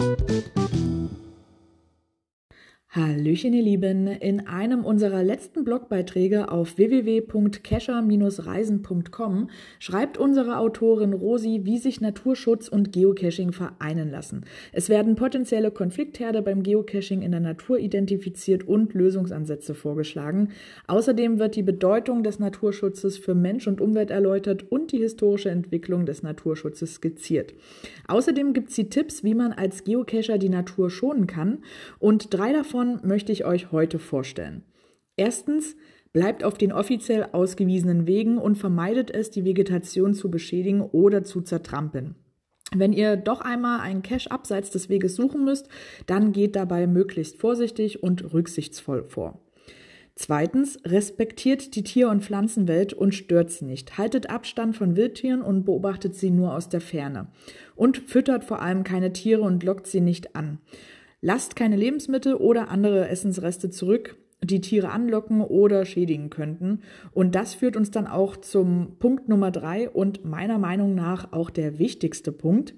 thank you Hallöchen, ihr Lieben. In einem unserer letzten Blogbeiträge auf www.cacher-reisen.com schreibt unsere Autorin Rosi, wie sich Naturschutz und Geocaching vereinen lassen. Es werden potenzielle Konfliktherde beim Geocaching in der Natur identifiziert und Lösungsansätze vorgeschlagen. Außerdem wird die Bedeutung des Naturschutzes für Mensch und Umwelt erläutert und die historische Entwicklung des Naturschutzes skizziert. Außerdem gibt sie Tipps, wie man als Geocacher die Natur schonen kann und drei davon davon möchte ich euch heute vorstellen. Erstens, bleibt auf den offiziell ausgewiesenen Wegen und vermeidet es, die Vegetation zu beschädigen oder zu zertrampeln. Wenn ihr doch einmal einen Cache abseits des Weges suchen müsst, dann geht dabei möglichst vorsichtig und rücksichtsvoll vor. Zweitens, respektiert die Tier- und Pflanzenwelt und stört sie nicht. Haltet Abstand von Wildtieren und beobachtet sie nur aus der Ferne. Und füttert vor allem keine Tiere und lockt sie nicht an. Lasst keine Lebensmittel oder andere Essensreste zurück, die Tiere anlocken oder schädigen könnten. Und das führt uns dann auch zum Punkt Nummer drei und meiner Meinung nach auch der wichtigste Punkt.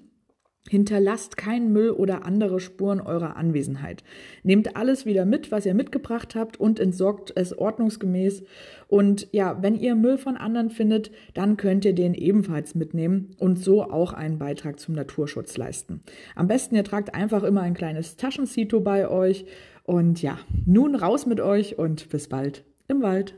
Hinterlasst keinen Müll oder andere Spuren eurer Anwesenheit. Nehmt alles wieder mit, was ihr mitgebracht habt und entsorgt es ordnungsgemäß. Und ja, wenn ihr Müll von anderen findet, dann könnt ihr den ebenfalls mitnehmen und so auch einen Beitrag zum Naturschutz leisten. Am besten ihr tragt einfach immer ein kleines Taschensito bei euch. Und ja, nun raus mit euch und bis bald im Wald.